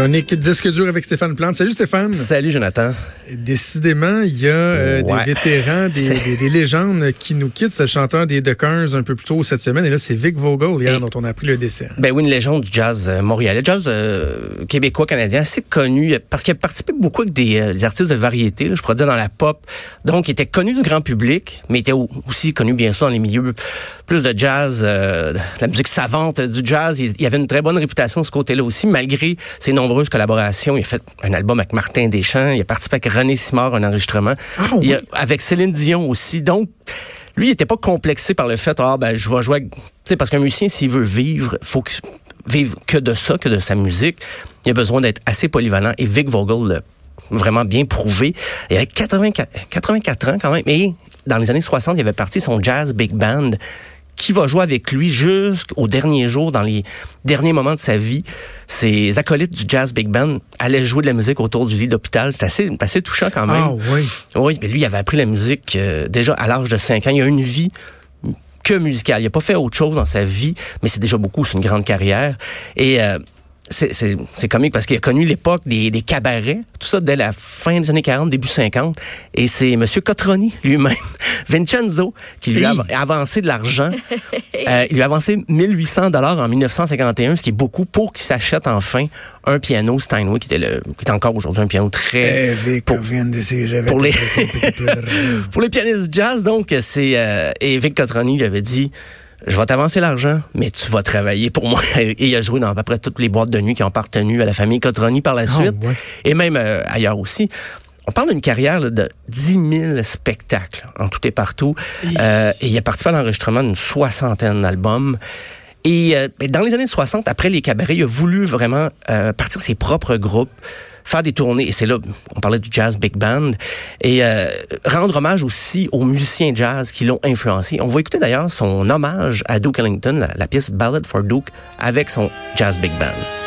Chronique disque dur avec Stéphane Plante. Salut Stéphane. Salut Jonathan. Décidément, il y a euh, des vétérans, des, des, légendes qui nous quittent. C'est le chanteur des Duckers un peu plus tôt cette semaine. Et là, c'est Vic Vogel hier dont on a appris le décès. Ben oui, une légende du jazz euh, montréalais. Jazz euh, québécois, canadien, assez connu parce qu'il a participé beaucoup avec des, euh, artistes de variété, là, je pourrais dire dans la pop. Donc, il était connu du grand public, mais il était aussi connu bien sûr dans les milieux plus de jazz, la musique savante du jazz. Il, il, avait une très bonne réputation de ce côté-là aussi, malgré ses nombreuses collaborations. Il a fait un album avec Martin Deschamps. Il a participé avec René Simard, un enregistrement. Ah, oui. avec Céline Dion aussi. Donc, lui, il était pas complexé par le fait, ah, ben, je vais jouer, tu sais, parce qu'un musicien, s'il veut vivre, faut qu'il vive que de ça, que de sa musique. Il a besoin d'être assez polyvalent. Et Vic Vogel l'a vraiment bien prouvé. Il avait 84, 84 ans quand même. Et dans les années 60, il avait parti son jazz big band qui va jouer avec lui jusqu'au dernier jour, dans les derniers moments de sa vie. Ses acolytes du jazz big band allaient jouer de la musique autour du lit d'hôpital. C'est assez, assez touchant quand même. Ah oui. Oui, mais lui, il avait appris la musique euh, déjà à l'âge de 5 ans. Il a une vie que musicale. Il n'a pas fait autre chose dans sa vie, mais c'est déjà beaucoup. C'est une grande carrière. Et euh, c'est comique parce qu'il a connu l'époque des, des, cabarets, tout ça dès la fin des années 40, début 50. Et c'est M. Cotroni lui-même, Vincenzo, qui lui a avancé de l'argent. euh, il lui a avancé 1800 dollars en 1951, ce qui est beaucoup pour qu'il s'achète enfin un piano Steinway, qui était, le, qui est encore aujourd'hui un piano très... Eh, Vic, pour, pour, les, pour les pianistes jazz, donc, c'est... Euh, et Vic Cotroni lui avait dit je vais t'avancer l'argent, mais tu vas travailler pour moi. Et il a joué dans à peu près toutes les boîtes de nuit qui ont appartenu à la famille Cotroni par la suite, oh, ouais. et même euh, ailleurs aussi. On parle d'une carrière là, de 10 000 spectacles en tout et partout. Euh, et il a participé à l'enregistrement d'une soixantaine d'albums. Et euh, dans les années 60, après les cabarets, il a voulu vraiment partir ses propres groupes faire des tournées, et c'est là, on parlait du jazz big band, et euh, rendre hommage aussi aux musiciens jazz qui l'ont influencé. On va écouter d'ailleurs son hommage à Duke Ellington, la, la, pièce Ballad for Duke, avec son jazz big band.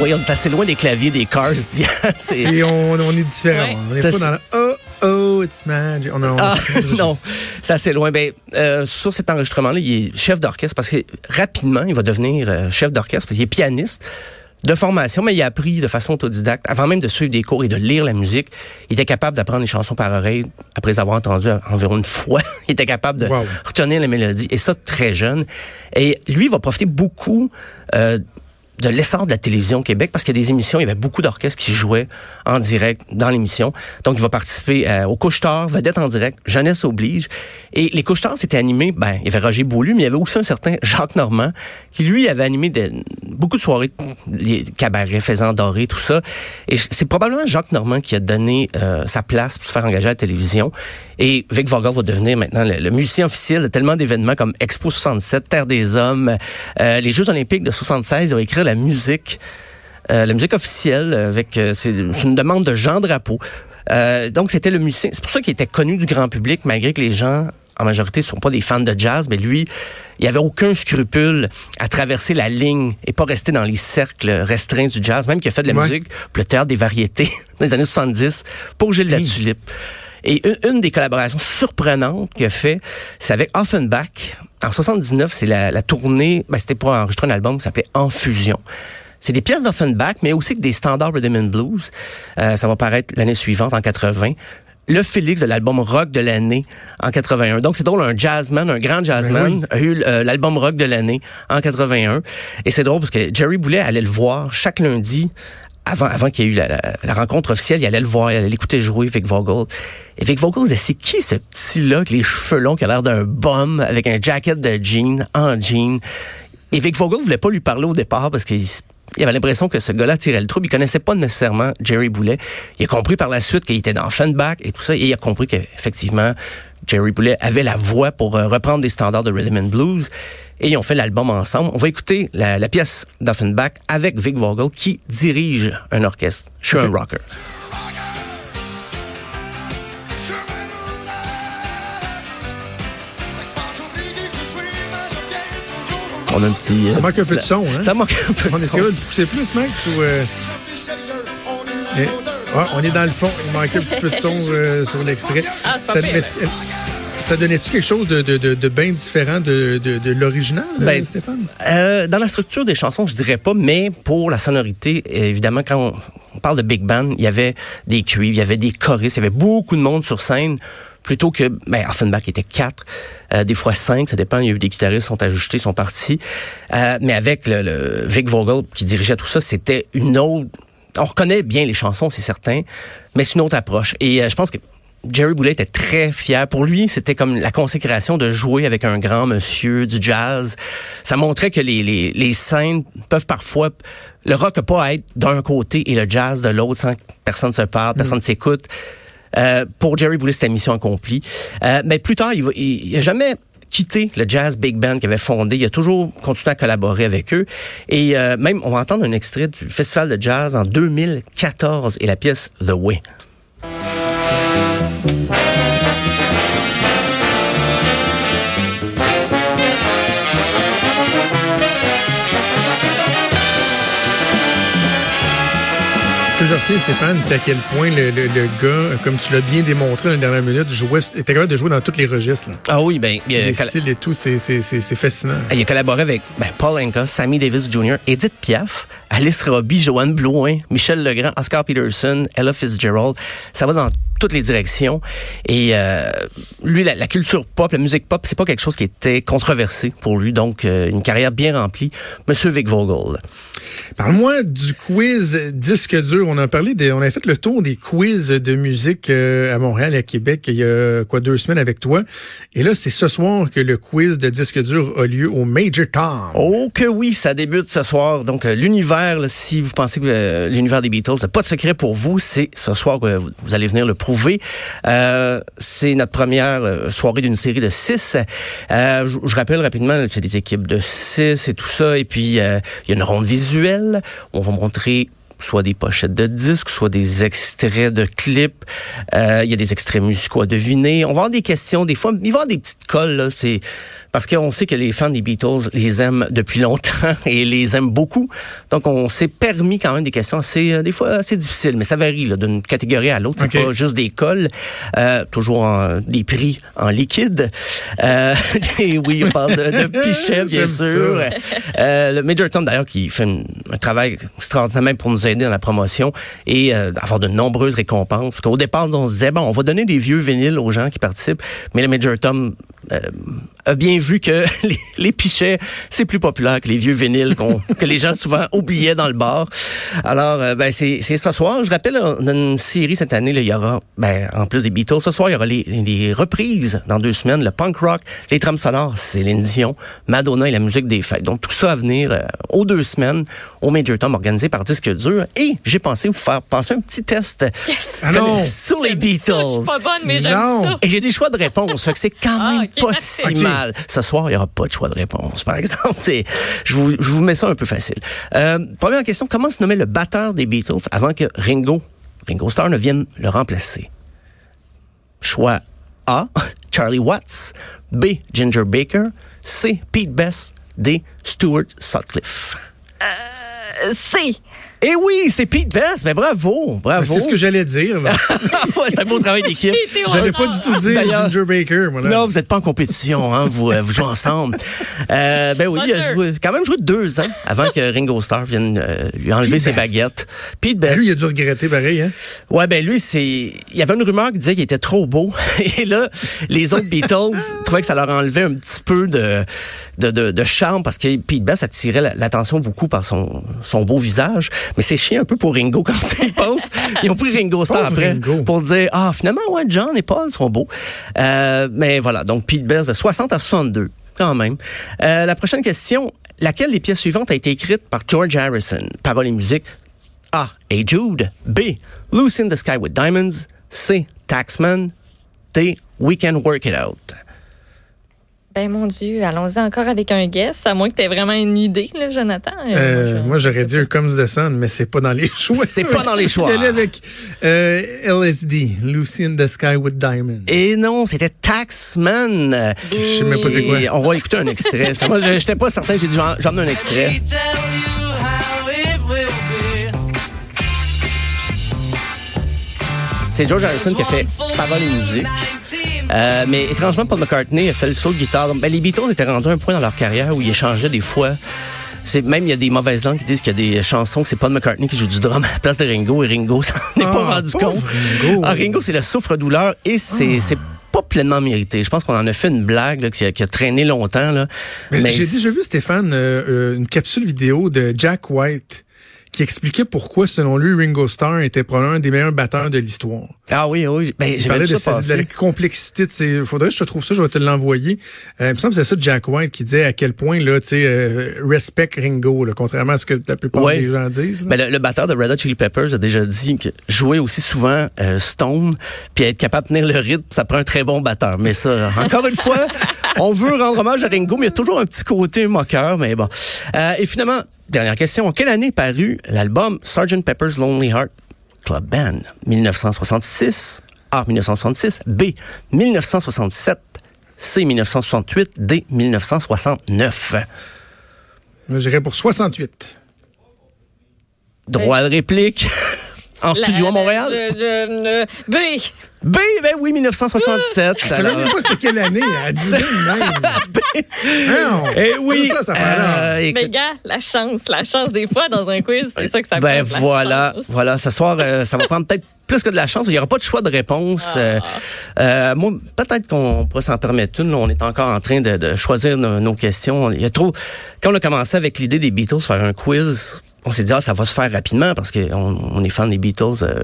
Oui, on est assez loin des claviers des Cars. c'est on, on, est différent. Ouais. On n'est pas dans le oh oh it's magic. On, on, ah, non, c'est assez loin. Ben euh, sur cet enregistrement-là, il est chef d'orchestre parce que rapidement il va devenir euh, chef d'orchestre parce qu'il est pianiste de formation, mais il a appris de façon autodidacte. Avant même de suivre des cours et de lire la musique, il était capable d'apprendre les chansons par oreille après les avoir entendues environ une fois. il était capable de wow. retenir les mélodies, et ça très jeune. Et lui, il va profiter beaucoup euh, de l'essor de la télévision au Québec parce qu'il y a des émissions, il y avait beaucoup d'orchestres qui jouaient en direct dans l'émission. Donc, il va participer euh, au couche-tard, vedette en direct, Jeunesse oblige. Et les couche-tards, c'était animé, ben, il y avait Roger Beaulieu, mais il y avait aussi un certain Jacques Normand qui, lui, avait animé beaucoup de soirées, les cabarets, faisant doré, tout ça. Et c'est probablement Jacques Normand qui a donné euh, sa place pour se faire engager à la télévision. Et Vic Vogel va devenir maintenant le, le musicien officiel de tellement d'événements comme Expo 67, Terre des Hommes, euh, les Jeux olympiques de 76. Il va écrire la musique, euh, la musique officielle avec euh, c'est une demande de Jean Drapeau. Euh, donc c'était le musicien. C'est pour ça qu'il était connu du grand public, malgré que les gens en majorité ne sont pas des fans de jazz, mais lui, il avait aucun scrupule à traverser la ligne et pas rester dans les cercles restreints du jazz, même qu'il a fait de la ouais. musique pour le théâtre des variétés dans les années 70 pour Gilles oui. Latulippe. Et une, une, des collaborations surprenantes qu'il a fait, c'est avec Offenbach. En 79, c'est la, la, tournée, ben, c'était pour enregistrer un album qui s'appelait En Fusion. C'est des pièces d'Offenbach, mais aussi des standards rhythm and blues. Euh, ça va paraître l'année suivante, en 80 le Félix de l'album rock de l'année en 81. Donc c'est drôle, un jazzman, un grand jazzman oui. a eu euh, l'album rock de l'année en 81. Et c'est drôle parce que Jerry Boulet allait le voir chaque lundi avant, avant qu'il y ait eu la, rencontre officielle, il allait le voir, il allait l'écouter jouer, Vic Vogel. Et Vic Vogel disait, c'est qui ce petit-là avec les cheveux longs qui a l'air d'un bum, avec un jacket de jean, en jean? Et Vic Vogel voulait pas lui parler au départ parce qu'il il avait l'impression que ce gars-là tirait le trouble. Il connaissait pas nécessairement Jerry Boulet. Il a compris par la suite qu'il était dans Fanback et tout ça. Et il a compris qu'effectivement, Jerry Boulet avait la voix pour euh, reprendre des standards de rhythm and blues. Et ils ont fait l'album ensemble. On va écouter la, la pièce d'Offenbach avec Vic Vogel qui dirige un orchestre. Je suis un rocker. On a un petit. Ça manque un peu de son, hein? Ça manque un peu de son. On est capable de pousser plus, Max, ou. Euh... on est dans le fond. Il manque un petit peu de son euh, sur l'extrait. Ah, c'est pas ça donnait-tu quelque chose de, de, de, bien différent de, de, l'original, euh, ben, Stéphane? Euh, dans la structure des chansons, je dirais pas, mais pour la sonorité, évidemment, quand on, parle de big band, il y avait des cuivres, il y avait des choristes, il y avait beaucoup de monde sur scène plutôt que ben Offenbach était quatre, euh, des fois cinq, ça dépend. Il y a eu des guitaristes sont ajustés, sont partis, euh, mais avec le, le, Vic Vogel qui dirigeait tout ça, c'était une autre. On reconnaît bien les chansons, c'est certain, mais c'est une autre approche. Et euh, je pense que Jerry Boulet était très fier. Pour lui, c'était comme la consécration de jouer avec un grand monsieur du jazz. Ça montrait que les, les, les scènes peuvent parfois... Le rock peut pas être d'un côté et le jazz de l'autre sans que personne se parle, personne ne mm. s'écoute. Euh, pour Jerry Boulet, c'était mission accomplie. Euh, mais plus tard, il, il, a jamais quitté le jazz big band qu'il avait fondé. Il a toujours continué à collaborer avec eux. Et euh, même, on va entendre un extrait du festival de jazz en 2014 et la pièce The Way. Sais, Stéphane, c'est à quel point le, gars, comme tu l'as bien démontré dans la dernière minute, jouait, était capable de jouer dans tous les registres. Ah oui, ben les styles et tout, c'est fascinant. Il a collaboré avec ben, Paul Anka, Sammy Davis Jr., Edith Piaf, Alice Robbie, Joanne Blouin, Michel Legrand, Oscar Peterson, Ella Fitzgerald. Ça va dans toutes les directions. Et euh, lui, la, culture pop, la musique pop, c'est pas quelque chose qui était controversé pour lui. Donc, euh, une carrière bien remplie. Monsieur Vic Vogel. Parle-moi du quiz disque dur. On a parlé, on a fait le tour des quiz de musique euh, à Montréal et à Québec il y a quoi deux semaines avec toi. Et là, c'est ce soir que le quiz de disque dur a lieu au Major Tom. Oh que oui, ça débute ce soir. Donc l'univers, si vous pensez que l'univers des Beatles, n'a pas de secret pour vous, c'est ce soir que vous allez venir le prouver. Euh, c'est notre première euh, soirée d'une série de six. Euh, je, rappelle rapidement, c'est des équipes de six et tout ça. Et puis, il y a une ronde visuelle. On va montrer soit des pochettes de disques, soit des extraits de clips. Il y a des extraits musicaux à deviner. On va avoir des questions. Des fois, il va avoir des petites colles. C'est parce qu'on sait que les fans des Beatles les aiment depuis longtemps et les aiment beaucoup. Donc, on s'est permis quand même des questions assez, euh, des fois assez difficiles, mais ça varie d'une catégorie à l'autre. C'est pas juste des cols, euh, toujours en, des prix en liquide. Euh, et oui, on parle de, de pichet, bien sûr. Euh, le Major Tom, d'ailleurs, qui fait un, travail extraordinaire pour nous aider dans la promotion et euh, avoir de nombreuses récompenses. Parce qu'au départ, on se disait, bon, on va donner des vieux vinyles aux gens qui participent, mais le Major Tom euh, a bien vu que les, les pichets, c'est plus populaire que les vieux vinyles que les gens souvent oubliaient dans le bar. Alors, euh, ben, c'est ce soir. Je rappelle, on a une série cette année, là, il y aura, ben, en plus des Beatles, ce soir, il y aura les, les reprises dans deux semaines, le punk rock, les trames sonores, Céline Dion, Madonna et la musique des fêtes. Donc, tout ça à venir euh, aux deux semaines au Major Tom organisé par Disque Dur. Et j'ai pensé vous faire passer un petit test ah sur les Beatles. je suis pas bonne, mais j'aime ça. Et j'ai des choix de réponse. c'est quand ah, même pas si mal. Ce soir, il n'y aura pas de choix de réponse, par exemple. Je vous, mets ça un peu facile. Euh, première question, comment se nommait le batteur des Beatles avant que Ringo, Ringo Starr ne vienne le remplacer? Choix A, Charlie Watts. B, Ginger Baker. C, Pete Best. D, Stuart Sutcliffe. Euh, C. Eh oui, c'est Pete Best. Mais bravo, bravo. C'est ce que j'allais dire. c'est un beau travail d'équipe. J'allais pas du tout dire Ginger Baker. Non, vous n'êtes pas en compétition. Hein, vous, euh, vous jouez ensemble. Euh, ben oui, il a joué, quand même joué deux ans avant que Ringo Starr vienne euh, lui enlever ses baguettes. Pete Best. lui, il a dû regretter pareil. Hein? Ouais, ben lui, c'est. Il y avait une rumeur qui disait qu'il était trop beau. Et là, les autres Beatles trouvaient que ça leur enlevait un petit peu de, de, de, de charme parce que Pete Best attirait l'attention beaucoup par son, son beau visage. Mais c'est chiant un peu pour Ringo quand tu y penses. Ils ont pris Ringo Starr après Ringo. pour dire, ah, finalement, ouais, John et Paul sont beaux. Euh, mais voilà, donc Pete Best de 60 à 62, quand même. Euh, la prochaine question, laquelle des pièces suivantes a été écrite par George Harrison? Paroles et musique. A. Hey Jude. B. Loose in the Sky with Diamonds. C. Taxman. D. We Can Work It Out. Ben mon Dieu, allons-y encore avec un guess, à moins que tu aies vraiment une idée, là, Jonathan. Euh, Euh, moi, j'aurais dit Here Comes the Sun, mais c'est pas dans les choix. C'est pas dans les choix. Allait avec euh, LSD, Lucy in the Sky with Diamonds. Et non, c'était Taxman. Je sais même pas c'est quoi. Et On va écouter un extrait. J'étais- Moi, j'étais pas certain. J'ai dit, j'en j'en ai un extrait. C'est George Harrison qui a fait paroles et musique. Euh, mais étrangement, Paul McCartney a fait le saut de guitare. Ben, les Beatles étaient rendus à un point dans leur carrière où ils échangeaient des fois. C'est même il y a des mauvaises langues qui disent qu'il y a des chansons que c'est Paul McCartney qui joue du drum à la place de Ringo et Ringo s'en est Ah, pas rendu pauvre compte. Ringo. Ah, Ringo, c'est le souffre-douleur et c'est c'est pas pleinement mérité. Je pense qu'on en a fait une blague là, qui, a, qui a traîné longtemps là. Mais J'ai déjà vu, Stéphane, euh, euh, une capsule vidéo de Jack White qui expliquait pourquoi, selon lui, Ringo Starr était probablement un des meilleurs batteurs de l'histoire. Ah oui, oui. Ben, Il parlait de, ça de la complexité de. Faudrait que je te trouve ça, je vais te l'envoyer. Euh, il me semble que c'est ça Jack White qui disait à quel point, là, tu sais, euh, respect Ringo, là, contrairement à ce que la plupart Ouais. des gens disent. Ben, le, le batteur de Red Hot Chili Peppers a déjà dit que jouer aussi souvent euh, Stone puis être capable de tenir le rythme, ça prend un très bon batteur. Mais ça, encore une fois, on veut rendre hommage à Ringo, mais il y a toujours un petit côté moqueur, mais bon. Euh, et finalement, dernière question. En quelle année est paru l'album Sgt. Pepper's Lonely Heart Club Band? 1966, A. 1966, B. 1967, C. 1968, D. 1969. Moi, J'irais pour 68. Droit de réplique. En La- studio à Montréal? B. B, ben oui, 1967. Je savais même pas c'était quelle année? A dit même. Non. Eh oui. Ça, ça. Euh, écoute, Mais gars, la chance, la chance des fois dans un quiz, c'est ça que ça ben prend, la voilà, chance. voilà. Ce soir, euh, ça va prendre peut-être plus que de la chance. Il n'y aura pas de choix de réponse. Euh, euh, moi, peut-être qu'on pourrait s'en permettre une. On est encore en train de, de choisir nos, nos questions. Il y a trop. Quand on a commencé avec l'idée des Beatles faire un quiz. On s'est dit, ah, ça va se faire rapidement parce qu'on on est fan des Beatles euh,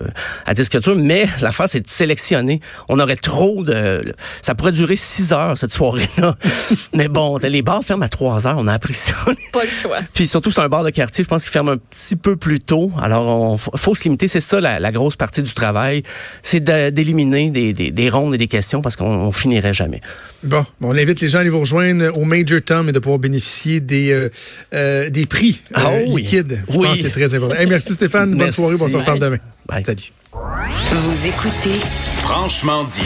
à disque dur, mais l'affaire, c'est de sélectionner. On aurait trop de... Ça pourrait durer six heures, cette soirée-là. mais bon, les bars ferment à trois heures, on a appris ça. Pas le choix. Puis surtout, c'est un bar de quartier, je pense qu'il ferme un petit peu plus tôt. Alors, on faut, se limiter. C'est ça la, la grosse partie du travail, c'est de- d'éliminer des, des, des rondes et des questions parce qu'on on finirait jamais. Bon, bon, on invite les gens à aller vous rejoindre au Major Tom et de pouvoir bénéficier des, euh, euh, des prix euh, Ah oui. liquides. Je Oui. pense que c'est très important. Hey, merci Stéphane. Bonne Merci. soirée. On se reparle demain. Bye. Salut. Vous écoutez Franchement dit.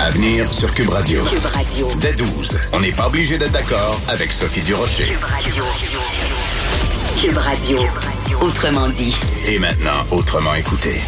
À venir sur Cube Radio. Cube Radio. Dès 12, on n'est pas obligé d'être d'accord avec Sophie Durocher. Cube Radio. Autrement dit. Et maintenant, autrement écouté.